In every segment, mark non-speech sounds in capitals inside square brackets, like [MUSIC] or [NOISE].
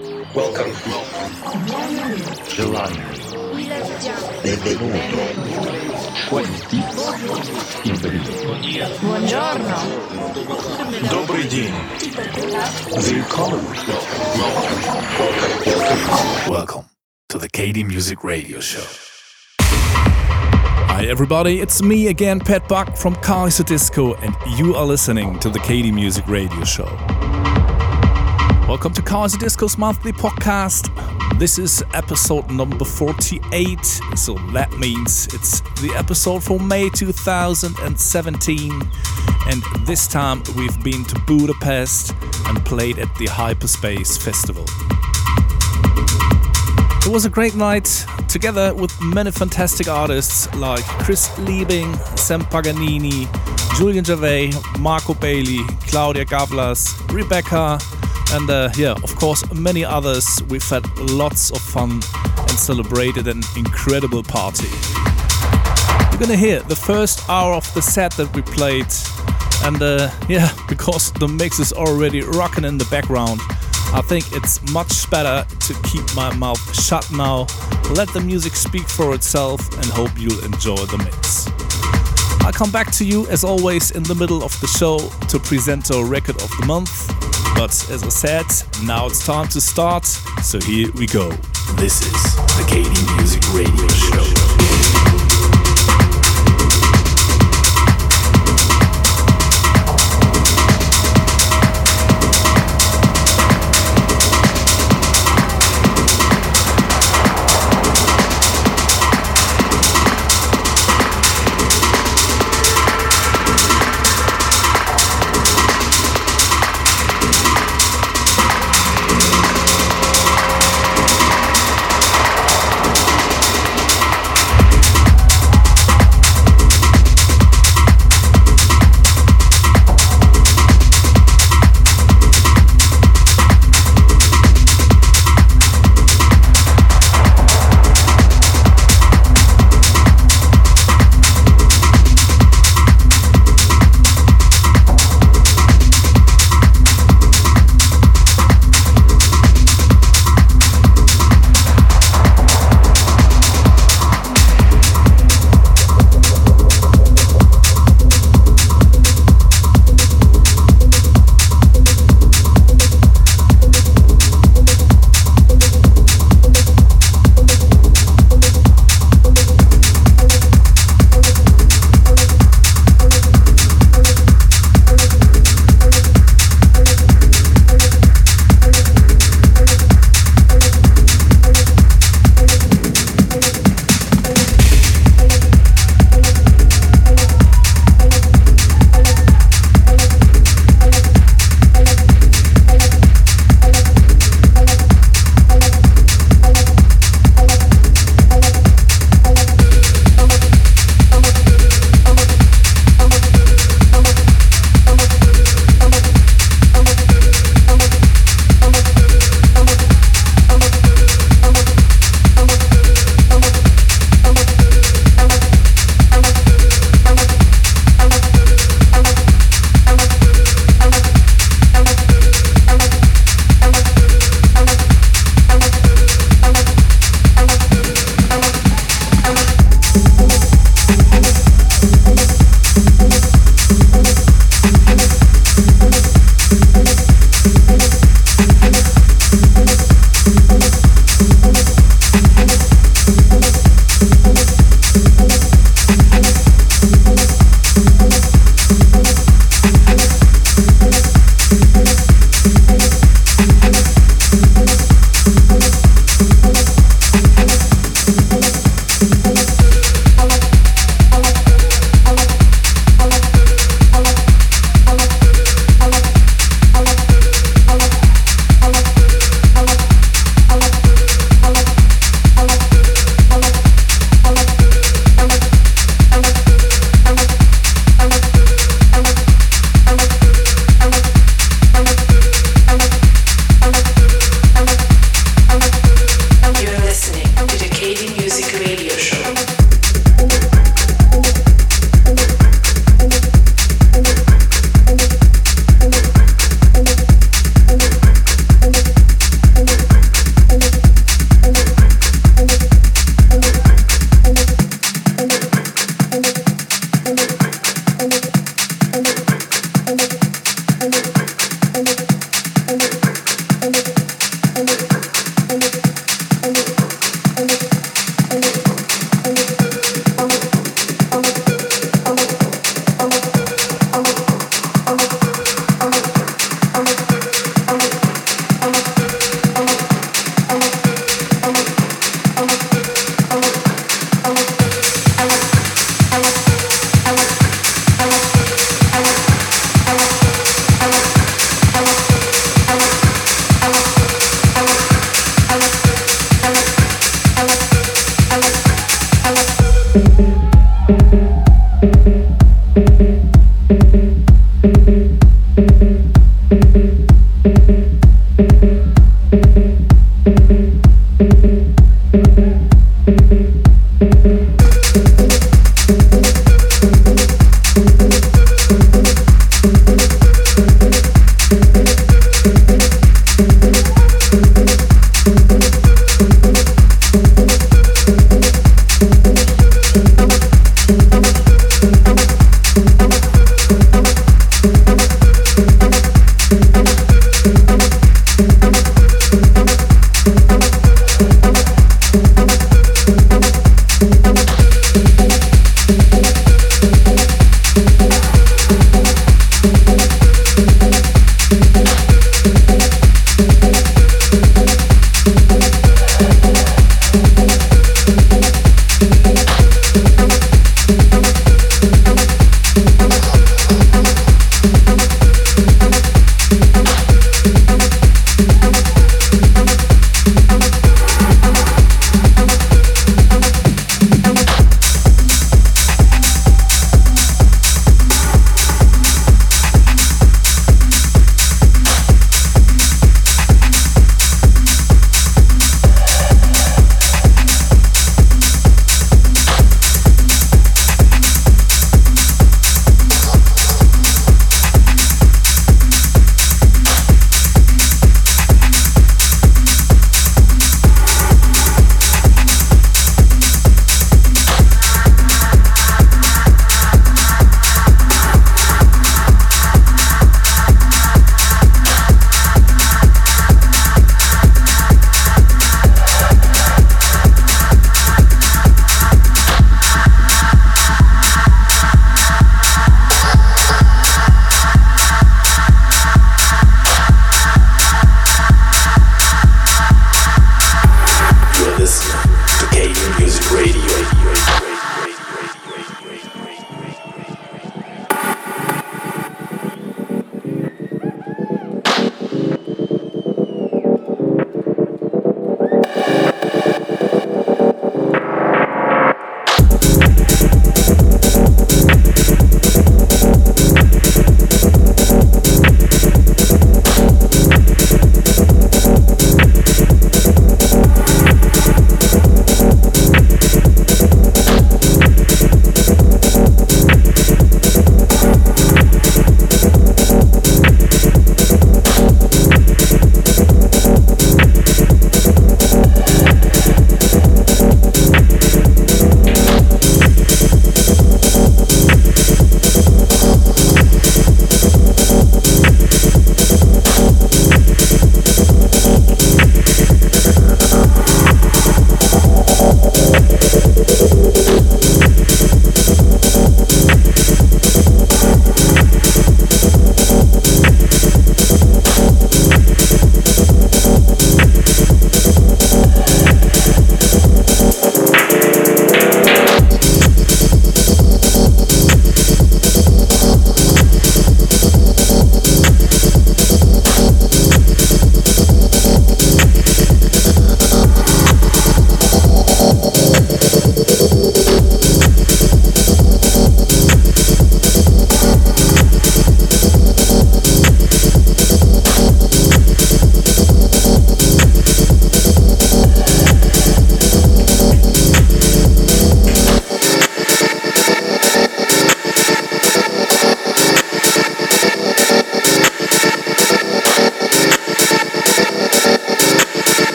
Welcome. Gelante. Benvenuto. Buongiorno. Добрый день. Welcome. Welcome to the KD Music Radio Show. Hi everybody, it's me again, Pat Buck from Kaiserdisco, and you are listening to the KD Music Radio Show. Welcome to Kaiserdisco's monthly podcast. This is episode number 48, so that means it's the episode for May 2017. And this time we've been to Budapest and played at the Hyperspace Festival. It was a great night, together with many fantastic artists like Chris Liebing, Sam Paganini, Julian Jeweil, Marco Bailey, Klaudia Gawlas, Rebekah, and uh, yeah, of course, many others. We've had lots of fun and celebrated an incredible party. You're gonna hear the first hour of the set that we played, and uh, yeah, [LAUGHS] because the mix is already rocking in the background. I think it's much better to keep my mouth shut now, let the music speak for itself, and hope you'll enjoy the mix. I'll come back to you as always in the middle of the show to present our record of the month. But as I said, now it's time to start, so here we go. This is the KD Music Radio Show.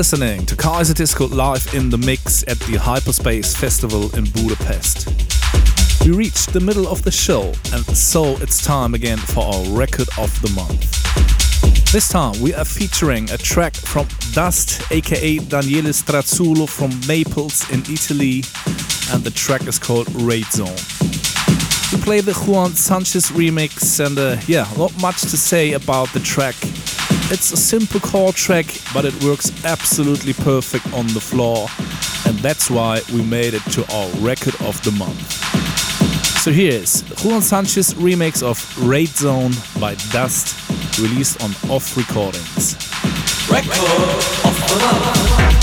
Listening to Kaiserdisco live in the mix at the Hyperspace Festival in Budapest. We reached the middle of the show, and so it's time again for our record of the month. This time we are featuring a track from DAST, aka Daniele Strazzulo from Naples in Italy, and the track is called Raid Zone. We play the Juan Sanchez remix, and uh, yeah, not much to say about the track. It's a simple chord track, but it works absolutely perfect on the floor, and that's why we made it to our record of the month. So here's Juan Sanchez remix of Raid Zone by DAST, released on Off Recordings. Record of the month.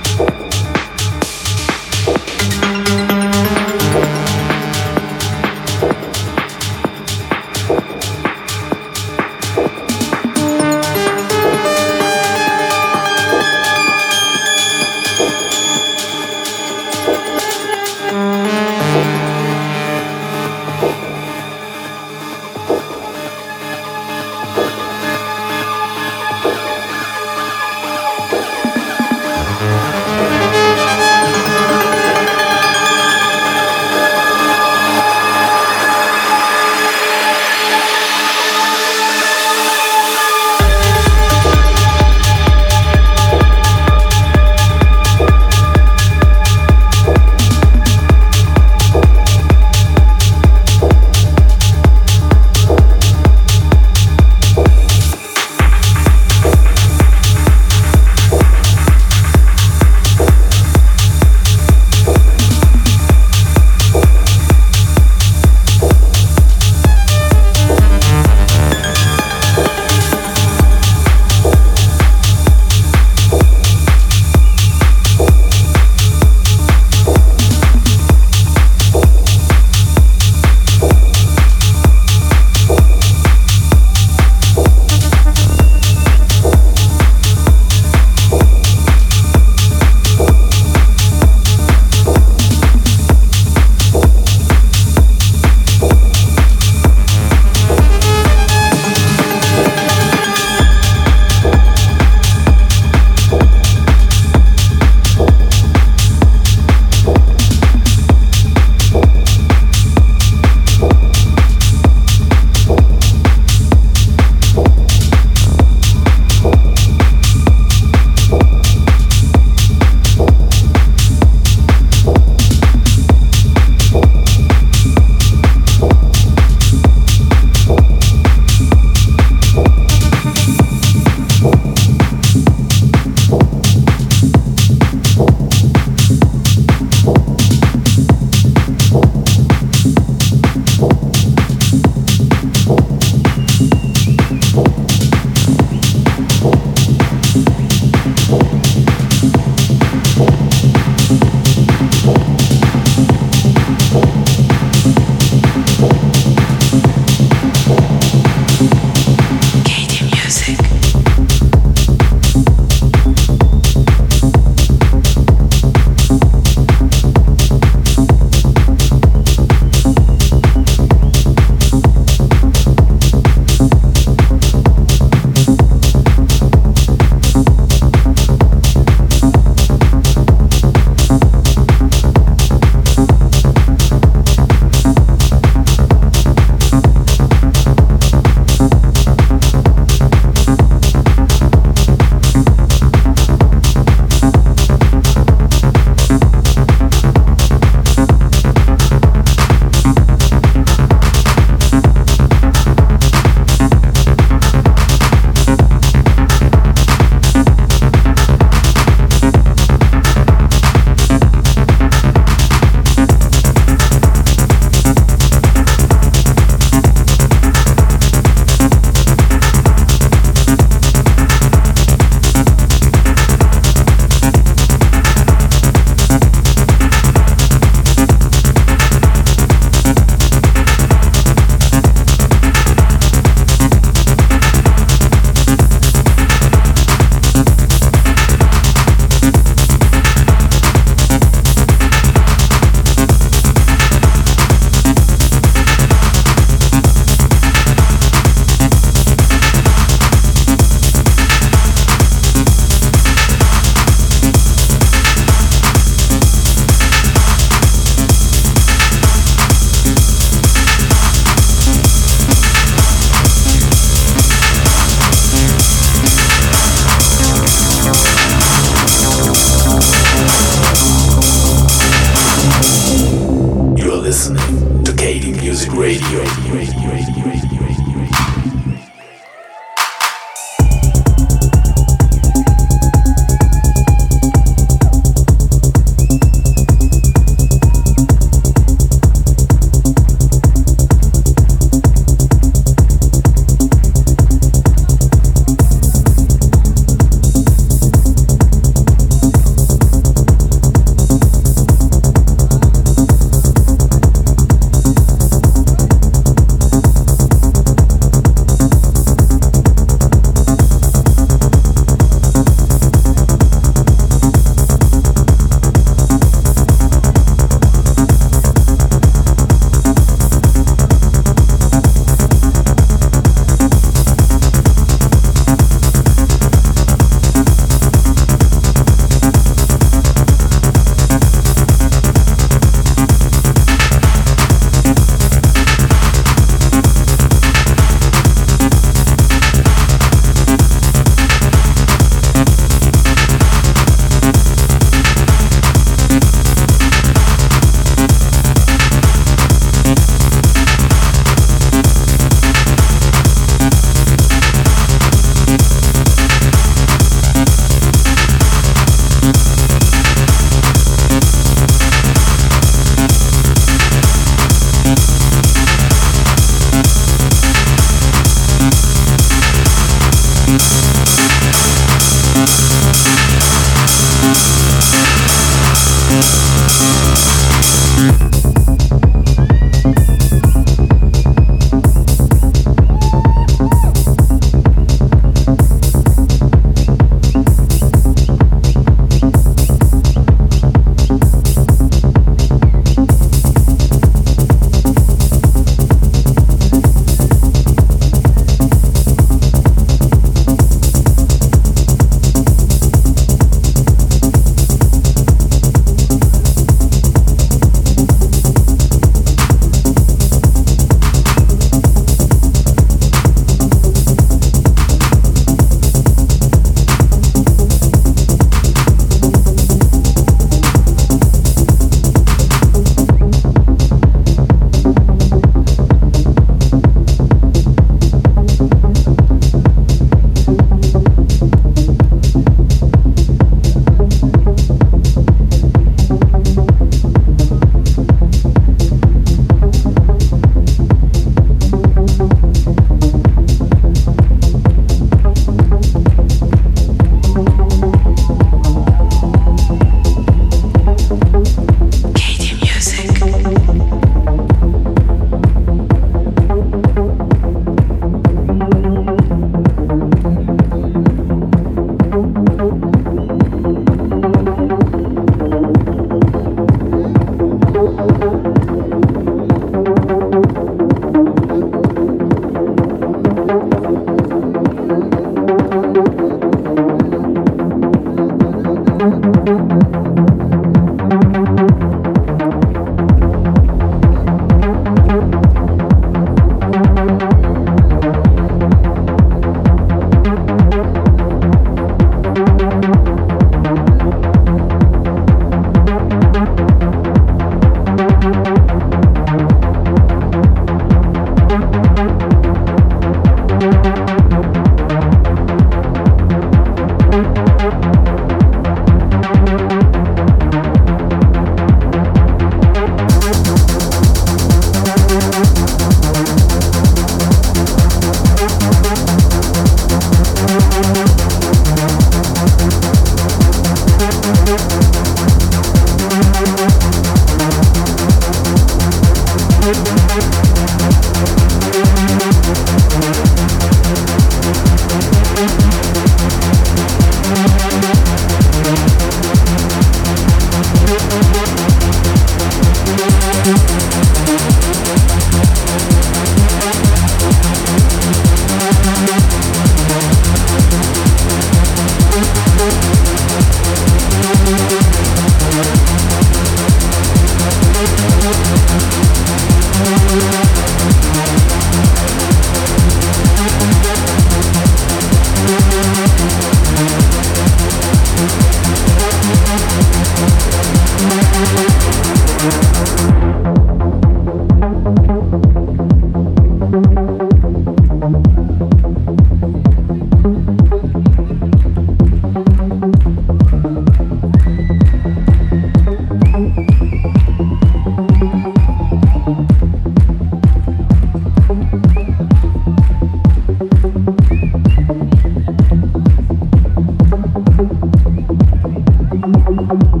I'm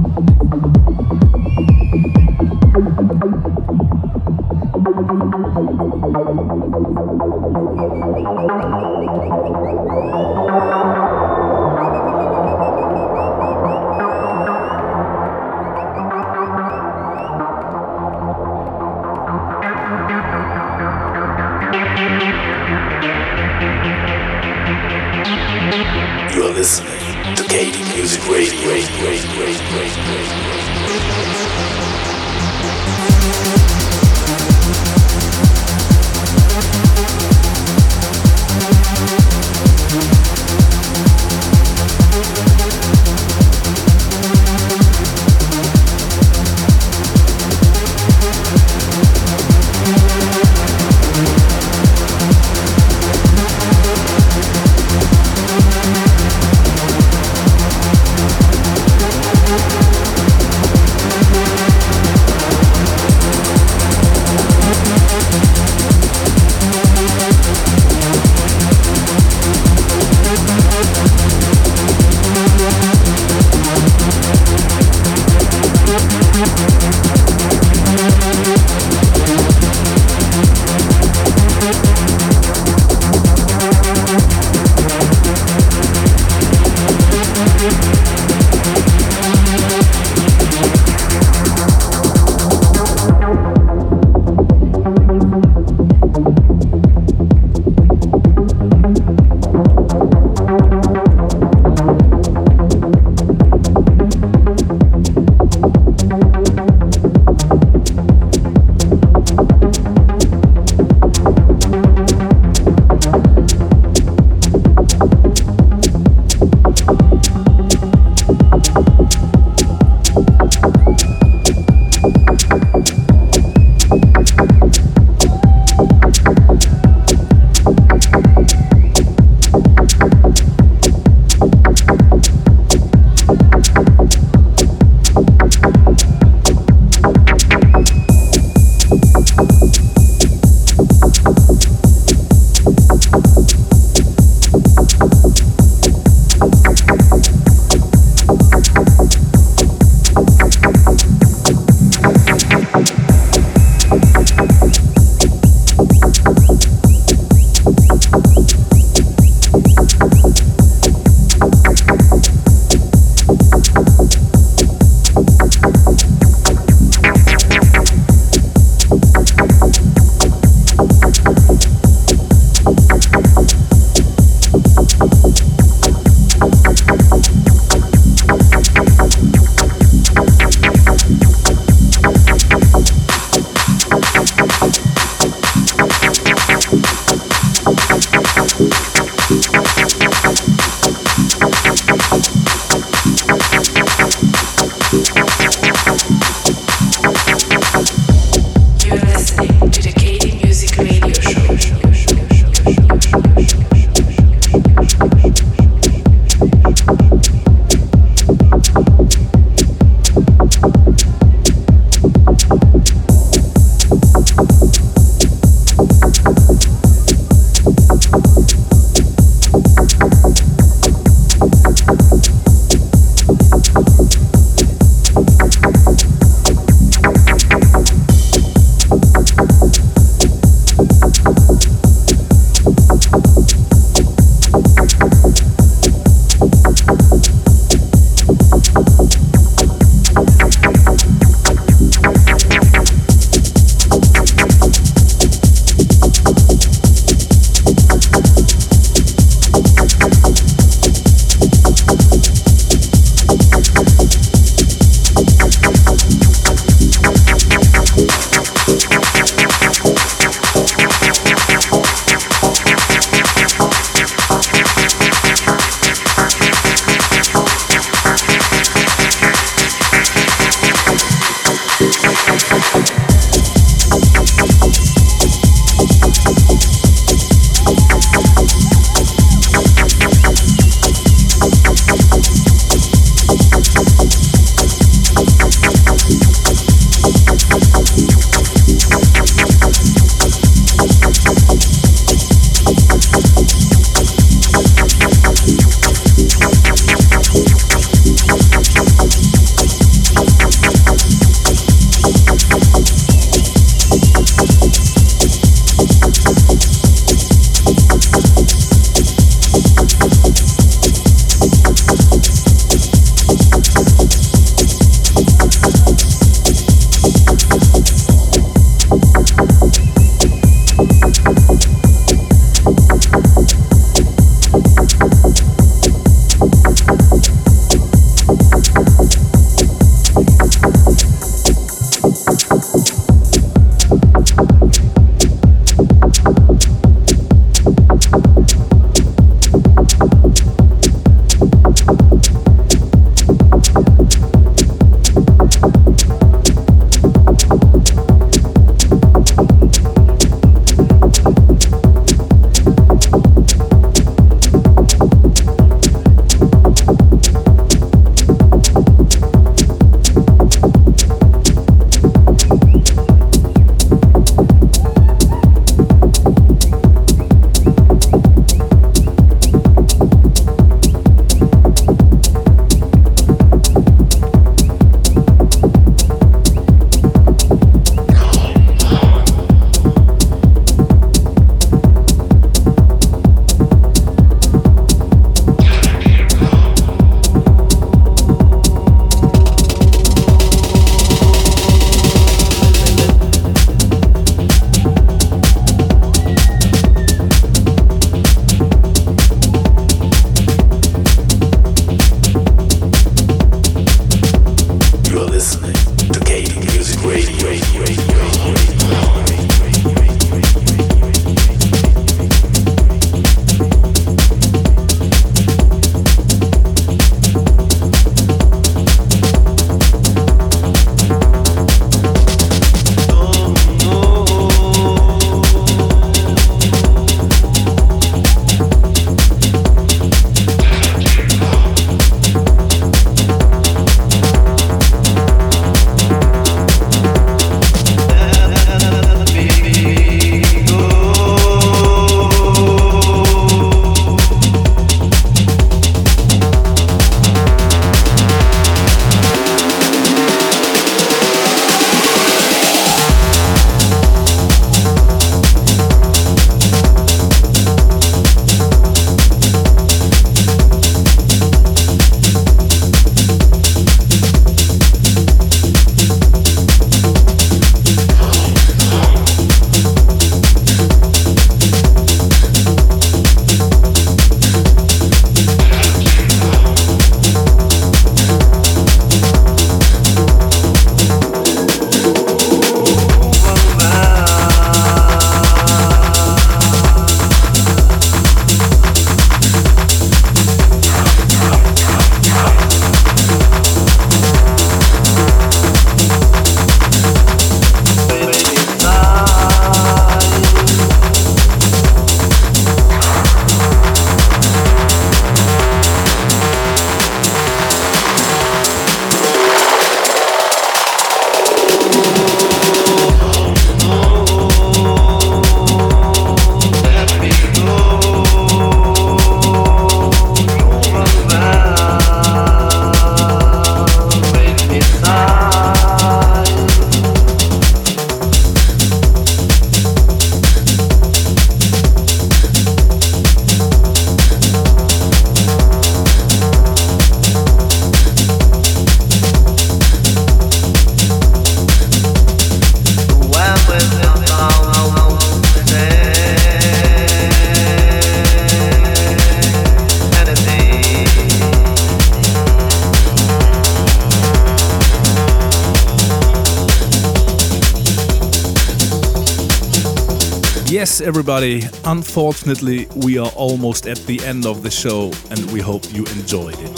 everybody, unfortunately, we are almost at the end of the show and we hope you enjoyed it.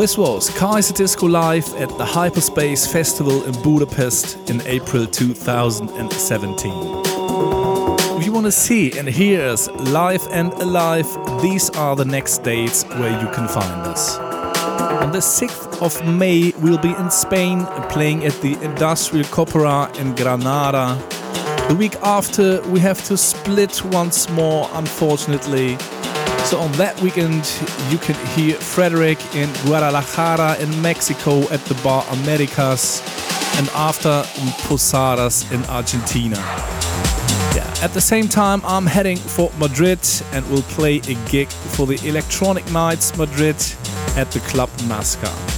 This was Kaiserdisco Live at the Hyperspace Festival in Budapest in April 2017. If you want to see and hear us live and alive, these are the next dates where you can find us. On the 6th of May, we'll be in Spain playing at the Industrial Copera in Granada the week after, we have to split once more, unfortunately. So on that weekend, you can hear Frederick in Guadalajara in Mexico at the Bar Americas, and after Posadas in Argentina. Yeah. At the same time, I'm heading for Madrid and will play a gig for the Electronic Nights Madrid at the Club Nasca.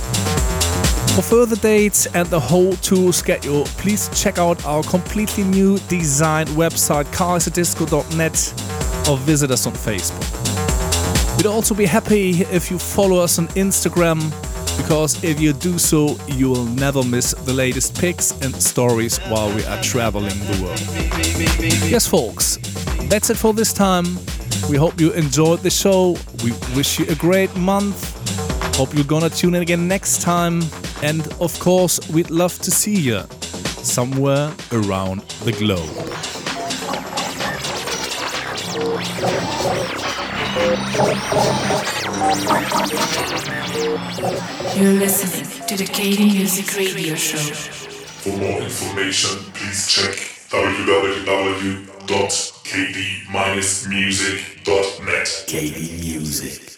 For further dates and the whole tour schedule, please check out our completely new design website kaiserdisco.net or visit us on Facebook. We'd also be happy if you follow us on Instagram because if you do so, you will never miss the latest pics and stories while we are traveling the world. Yes, folks, that's it for this time. We hope you enjoyed the show. We wish you a great month. Hope you're gonna tune in again next time. And of course, we'd love to see you somewhere around the globe. You're listening to the KD Music Radio Show. For more information, please check www.kd-music.net. KD Music.